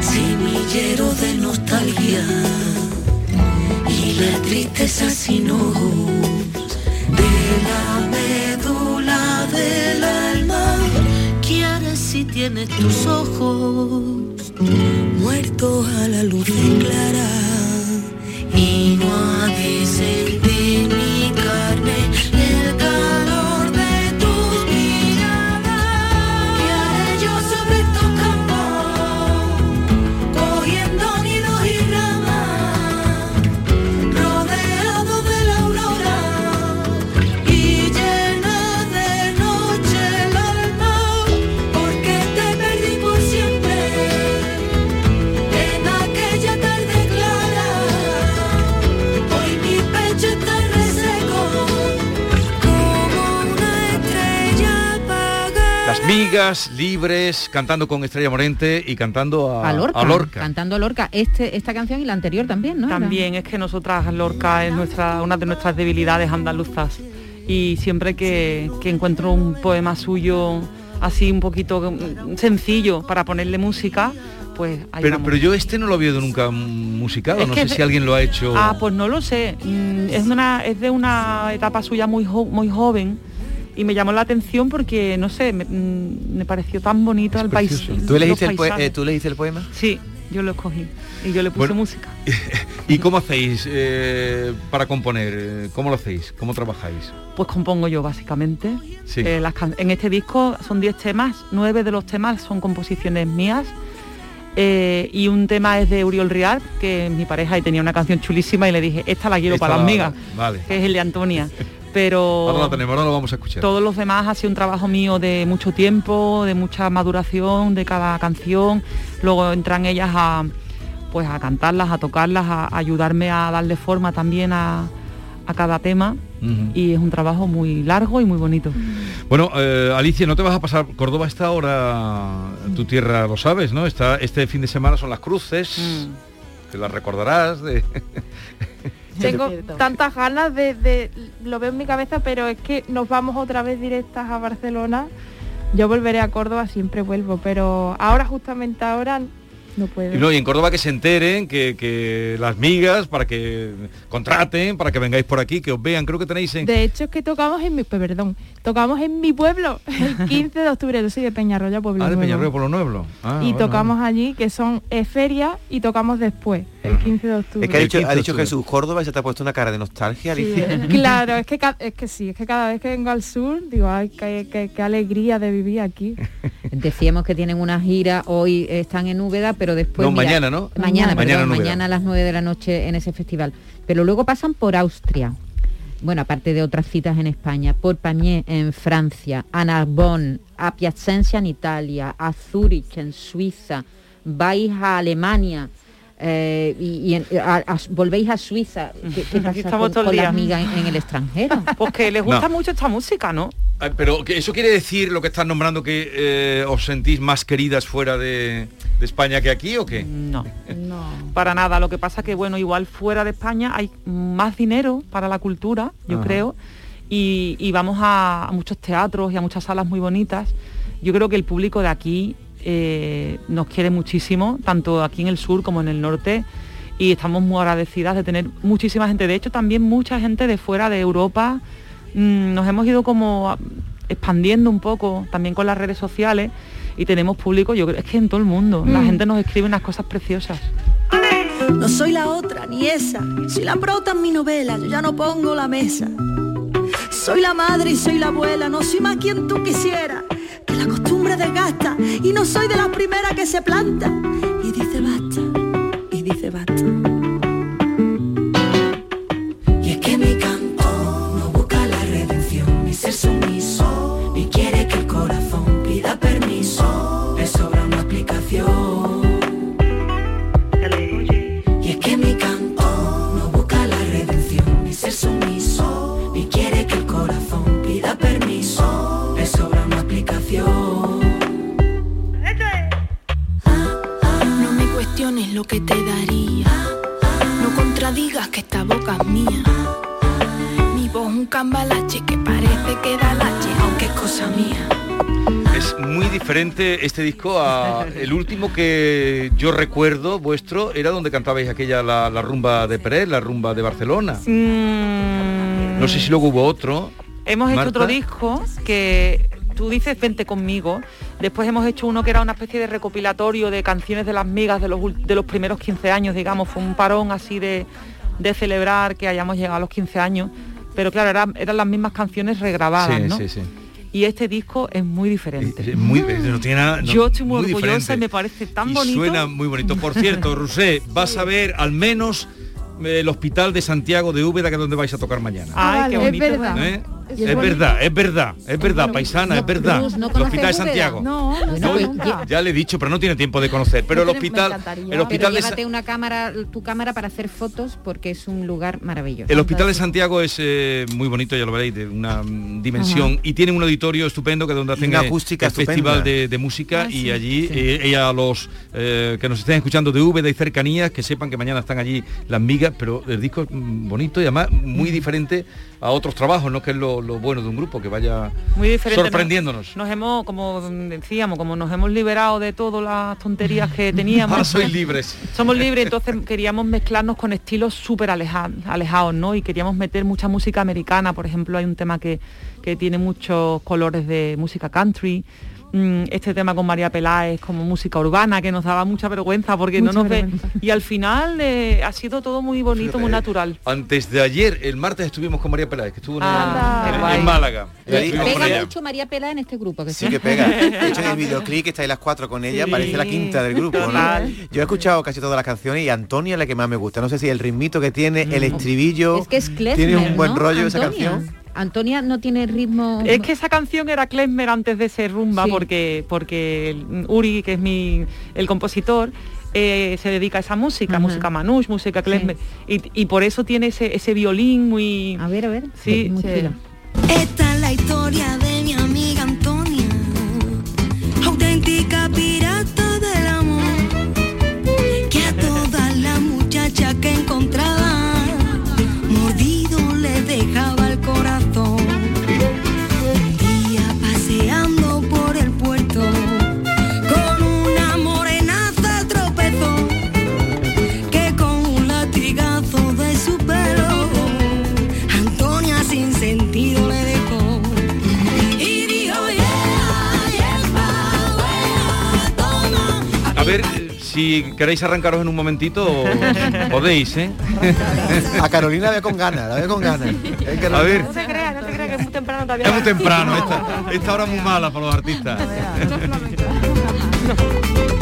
semillero de nostalgia y la tristeza sin ojos de la médula del alma. ¿Qué harás si tienes tus ojos muertos a la luz clara y no ha mi carne apagada Las migas libres, cantando con Estrella Morente y cantando a, A Lorca, a Lorca. cantando a Lorca. Este, esta canción y la anterior también, ¿no? También es que nosotras, Lorca es nuestra, una de nuestras debilidades andaluzas. Y siempre que, que encuentro un poema suyo así un poquito mm, sencillo para ponerle música, pues ahí Pero, pero yo este no lo había nunca musicado, Es no que sé si alguien lo ha hecho. Ah, pues no lo sé. Mm, Es de una, es de una etapa suya muy, jo- muy joven y me llamó la atención porque, no sé, me, mm, me pareció tan bonito el país. ¿Tú los el, eh, ¿Tú leíste el poema? Sí, yo lo escogí y yo le puse Bueno, música. ¿Y cómo hacéis eh, para componer? ¿Cómo lo hacéis? ¿Cómo trabajáis? Pues compongo yo básicamente. Sí. Eh, las en este disco son 10 temas, 9 de los temas son composiciones mías. eh, y un tema es de Uriol Rial, que es mi pareja y tenía una canción chulísima y le dije, esta la quiero Esta para las la- migas, Vale. que es el de Antonia. Pero Ahora lo tenemos, ahora lo vamos a escuchar. todos los demás ha sido un trabajo mío de mucho tiempo, de mucha maduración de cada canción. Luego entran ellas a pues a cantarlas, a tocarlas, a ayudarme a darle forma también a, a cada tema. Y es un trabajo muy largo y muy bonito. Bueno, eh, Alicia, no te vas a pasar. Córdoba está ahora, tu tierra lo sabes, ¿no? Está, este fin de semana son las cruces. Mm. Te las recordarás de. Tengo tantas ganas de, de- lo veo en mi cabeza, pero es que nos vamos otra vez directas a Barcelona. Yo volveré a Córdoba, siempre vuelvo, pero ahora justamente ahora no puedo. Y, no, y en Córdoba que se enteren, que, que las migas, para que contraten, para que vengáis por aquí, que os vean. Creo que tenéis en. De hecho es que tocamos en mi, perdón, tocamos en mi pueblo el 15 de octubre, yo soy de Peñarroya, Pueblo Ah, de Nuevo. Peñarroyo por lo Nuevo. Ah, y bueno, tocamos allí, que son eh, ferias, y tocamos después, el 15 de octubre. Es que ha dicho, 15 ha de dicho octubre. Jesús Córdoba y se te ha puesto una cara de nostalgia, Sí, Alicia. claro, es que, es que sí, es que cada vez que vengo al sur, digo, ay, qué, qué- qué alegría de vivir aquí. Decíamos que tienen una gira, hoy están en Úbeda, pero después... No, mañana, ¿no? Mañana, Mañana perdón, mañana a las 9 de la noche en ese festival. Pero luego pasan por Austria. Bueno, aparte de otras citas en España, por Pamiers en Francia, a Narbonne, a Piacenza en Italia, a Zúrich en Suiza, vais a Alemania, eh, y, y en- a- a- volvéis a Suiza. ¿Qué, qué Aquí pasa estamos con, todo el con las día. migas en, en el extranjero? Porque les gusta No. mucho esta música, ¿no? Pero que eso quiere decir lo que estás nombrando que eh, os sentís más queridas fuera de, de España que aquí o qué? No, para nada. Lo que pasa que, bueno, igual fuera de España hay más dinero para la cultura, yo Ajá. creo, y, y vamos a, a muchos teatros y a muchas salas muy bonitas. Yo creo que el público de aquí eh, nos quiere muchísimo, tanto aquí en el sur como en el norte, y estamos muy agradecidas de tener muchísima gente. De hecho, también mucha gente de fuera de Europa. Mm, nos hemos ido como expandiendo un poco, también con las redes sociales, y tenemos público, yo creo, es que en todo el mundo. La Mm. gente nos escribe unas cosas preciosas. No soy la otra ni esa, soy la prota en mi novela, yo ya no pongo la mesa. Soy la madre y soy la abuela, no soy más quien tú quisieras, que la costumbre desgasta y no soy de las primeras que se planta. Y dice basta, y dice basta. Diferente este disco a el último que yo recuerdo vuestro, era donde cantabais aquella la, la rumba de Pérez, la rumba de Barcelona. No sé si luego hubo otro. Hemos hecho otro disco que tú dices vente conmigo. Después hemos hecho uno que era una especie de recopilatorio de canciones de las migas de los, de los primeros 15 años, digamos. Fue un parón así de, de celebrar que hayamos llegado a los 15 años. Pero claro, era- eran las mismas canciones regrabadas, sí, ¿no? sí, sí. Y este disco es muy diferente. Es muy, no tiene nada- no, Yo estoy muy, orgullosa diferente. y me parece tan Y bonito. Suena muy bonito. Por cierto, Rusé, vas a ver al menos eh, el hospital de Santiago de Úbeda, que es donde vais a tocar mañana. Ay, qué Es bonito. verdad. ¿Eh? Es verdad, es verdad, es verdad, paisana, es verdad. ¿no el hospital de? Santiago. No, no No, sé nunca. ya le he dicho, pero no tiene tiempo de conocer. Pero el hospital, el Pero hospital de Sa- llévate una cámara, tu cámara para hacer fotos porque es un lugar maravilloso. El Hospital de Santiago es eh, muy bonito, ya lo veréis, de una mm, dimensión y tiene un auditorio estupendo que es donde hacen una acústica el festival de, de música Ah, y sí, allí sí. eh, a los eh, que nos estén escuchando de Úbeda y cercanías que sepan que mañana están allí las migas, pero el disco es mm, bonito y además muy diferente a otros trabajos, ¿no? Que es lo, lo bueno de un grupo, que vaya muy diferente. sorprendiéndonos. Nos, nos hemos, como decíamos, como nos hemos liberado de todas las tonterías que teníamos. Ahora sois libres. Somos libres, entonces queríamos mezclarnos con estilos súper aleja- alejados, ¿no? Y queríamos meter mucha música americana, por ejemplo, hay un tema que, que tiene muchos colores de música country. Mm, Este tema con María Peláez como música urbana que nos daba mucha vergüenza porque Mucha no nos ve y al final eh, ha sido todo muy bonito, muy natural. Antes de ayer, el martes estuvimos con María Peláez, que estuvo en, Ah, en- en. Málaga. Pega mucho María Pela en este grupo. Que Sí que pega. De hecho, en el videoclip que estáis las cuatro con ella, Sí. parece la quinta del grupo. Yo he escuchado casi todas las canciones y Antonia es la que más me gusta. No sé si el ritmito que tiene, el estribillo. Mm. Es que es Klezmer, Tiene un buen ¿no? rollo esa canción. Antonia no tiene ritmo. Es que esa canción era Klezmer antes de ser rumba Sí. porque porque Uri, que es mi el compositor, eh, se dedica a esa música, música manouche, música Klezmer y, y por eso tiene ese, ese violín muy A ver, a ver. Sí, Muy sí. Esta es la historia de mi amiga si queréis arrancaros en un momentito, podéis, ¿eh? A Carolina la veo con ganas, la veo con ganas. Es que A ver, No te creas, no te creas que es muy temprano todavía. es muy temprano, esta, esta hora es muy mala para los artistas. Mi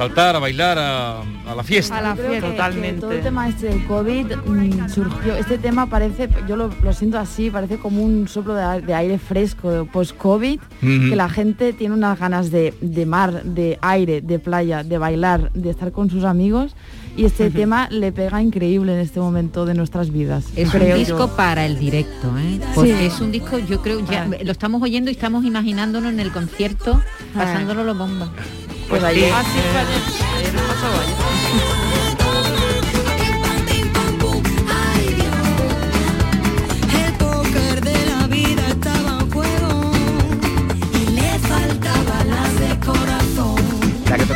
saltar, a bailar, a, a la fiesta. A la fiesta. que- Totalmente. todo el tema este del COVID mm, surgió, este tema parece, yo lo, lo siento así, parece como un soplo de, aire fresco post-COVID, Ujú. que la gente tiene unas ganas de, de mar, de aire, de playa, de bailar, de estar con sus amigos. Y este tema le pega increíble en este momento de nuestras vidas. Es creo un disco yo. para el directo, ¿eh? Porque Sí. es un disco, yo creo, ya lo estamos oyendo y estamos imaginándonos en el concierto, pasándolo los bombas. Pues ayer. Así fue ayer. Ayer pasó ayer.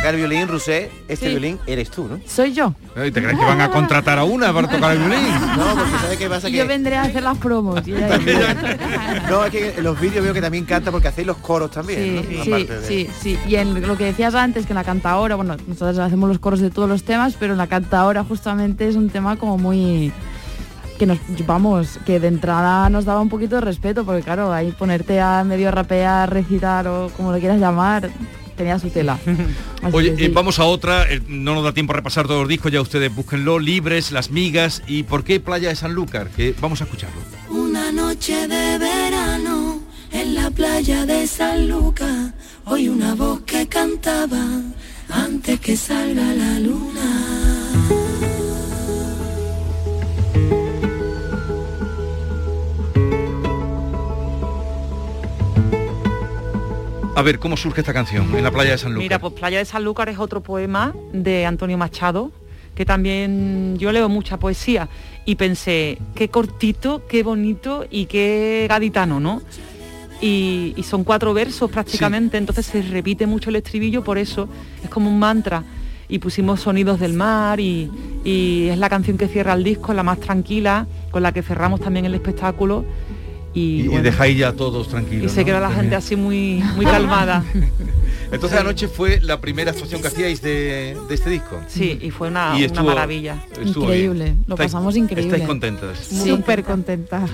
Toca el violín, Rusé, este Sí. violín eres tú, ¿no? Soy yo. Ay, ¿Te crees que van a contratar a una para tocar el violín? No, porque ¿sabes qué pasa? Yo Que, vendré a hacer las promos. y no, es que en los vídeos veo que también canta porque hacéis los coros también, Sí, ¿no? sí, Aparte de- sí, sí. Y en lo que decías antes, que en la cantadora, bueno, nosotros hacemos los coros de todos los temas, pero en la cantadora justamente es un tema como muy que nos vamos, que de entrada nos daba un poquito de respeto, porque claro, ahí ponerte a medio rapear, recitar o como lo quieras llamar, tenía su tela. Así Oye, eh, vamos a otra, eh, no nos da tiempo a repasar todos los discos, ya ustedes búsquenlo, Libres, Las Migas y ¿Por qué Playa de Sanlúcar? Que vamos a escucharlo. Una noche de verano en la playa de San Lucas, oí una voz que cantaba antes que salga la luna. A ver, ¿cómo surge esta canción en la playa de Sanlúcar? Mira, pues Playa de Sanlúcar es otro poema de Antonio Machado, que también yo leo mucha poesía y pensé, qué cortito, qué bonito y qué gaditano, ¿no? Y, y son cuatro versos prácticamente, entonces se repite mucho el estribillo, por eso es como un mantra. Y pusimos sonidos del mar y, y es la canción que cierra el disco, la más tranquila, con la que cerramos también el espectáculo. Y, y, y bueno, dejáis ya todos tranquilos. y se ¿no? queda la gente así muy, muy calmada. Entonces anoche fue la primera actuación que hacíais de, de este disco. Sí, y fue una, Y una estuvo- maravilla. estuvo Increíble, bien. lo Estáis- pasamos increíble. Estáis contentas. Súper contenta.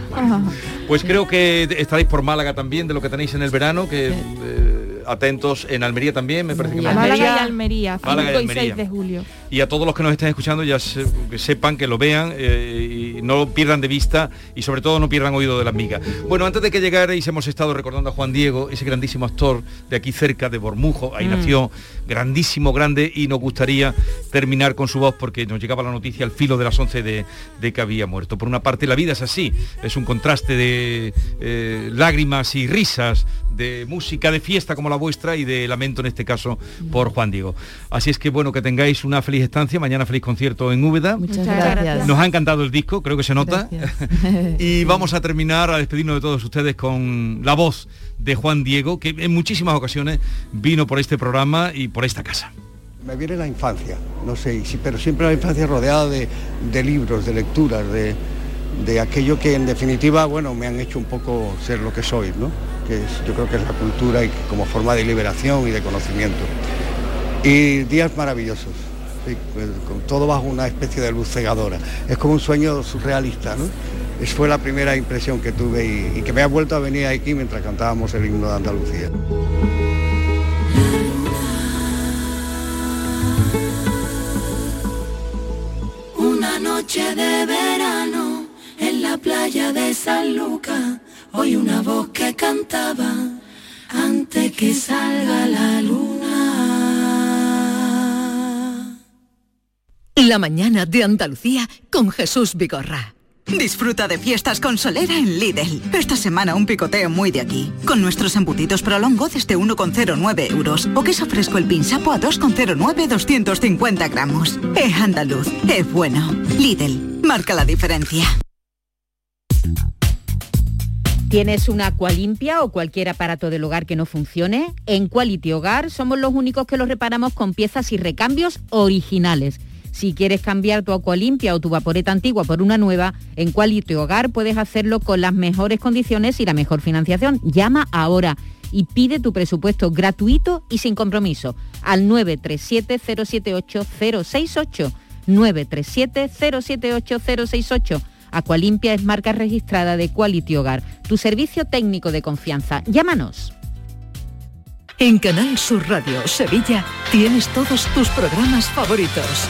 Pues creo que estaréis por Málaga también, de lo que tenéis en el verano, que eh, atentos en Almería también, me parece que Málaga y Almería, 5 Málaga y y Almería. 6 de julio. Y a todos los que nos estén escuchando ya se- que sepan, que lo vean eh, y no lo pierdan de vista y sobre todo no pierdan oído de las migas. Bueno, antes de que llegarais hemos estado recordando a Juan Diego, ese grandísimo actor de aquí cerca, de Bormujo, ahí Mm. nació, grandísimo, grande, y nos gustaría terminar con su voz porque nos llegaba la noticia al filo de las 11 de, de que había muerto. Por una parte la vida es así, es un contraste de eh, lágrimas y risas, de música de fiesta como la vuestra y de lamento en este caso por Juan Diego. Así es que bueno, que tengáis una feliz estancia, mañana feliz concierto en Úbeda. Muchas gracias. Nos ha encantado el disco, creo que se nota. y vamos a terminar a despedirnos de todos ustedes con la voz de Juan Diego, que en muchísimas ocasiones vino por este programa y por esta casa. Me viene la infancia, no sé, pero siempre la infancia rodeada de, de libros, de lecturas, de, de aquello que en definitiva, bueno, me han hecho un poco ser lo que soy, ¿no? Que es- yo creo que es la cultura y como forma de liberación y de conocimiento. Y días maravillosos, con todo bajo una especie de luz cegadora. Es como un sueño surrealista, ¿no? Esa fue la primera impresión que tuve y, que me ha vuelto a venir aquí mientras cantábamos el himno de Andalucía. Una noche de verano en la playa de San Lucas, oí una voz que cantaba antes que salga la luna. La mañana de Andalucía con Jesús Vigorra. Disfruta de fiestas con Solera en Lidl. Esta semana un picoteo muy de aquí. Con nuestros embutidos prolongo desde 1,09 euros. O queso fresco el pinsapo a 2,09 250 gramos. Es andaluz, es bueno. Lidl, marca la diferencia. ¿Tienes una Aqualimpia o cualquier aparato del hogar que no funcione? En Quality Hogar somos los únicos que los reparamos con piezas y recambios originales. Si quieres cambiar tu Aqualimpia o tu vaporeta antigua por una nueva, en Quality Hogar puedes hacerlo con las mejores condiciones y la mejor financiación. Llama ahora y pide tu presupuesto gratuito y sin compromiso al 937-078-068. 937-078-068. Aqualimpia es marca registrada de Quality Hogar, tu servicio técnico de confianza. Llámanos. En Canal Sur Radio Sevilla tienes todos tus programas favoritos.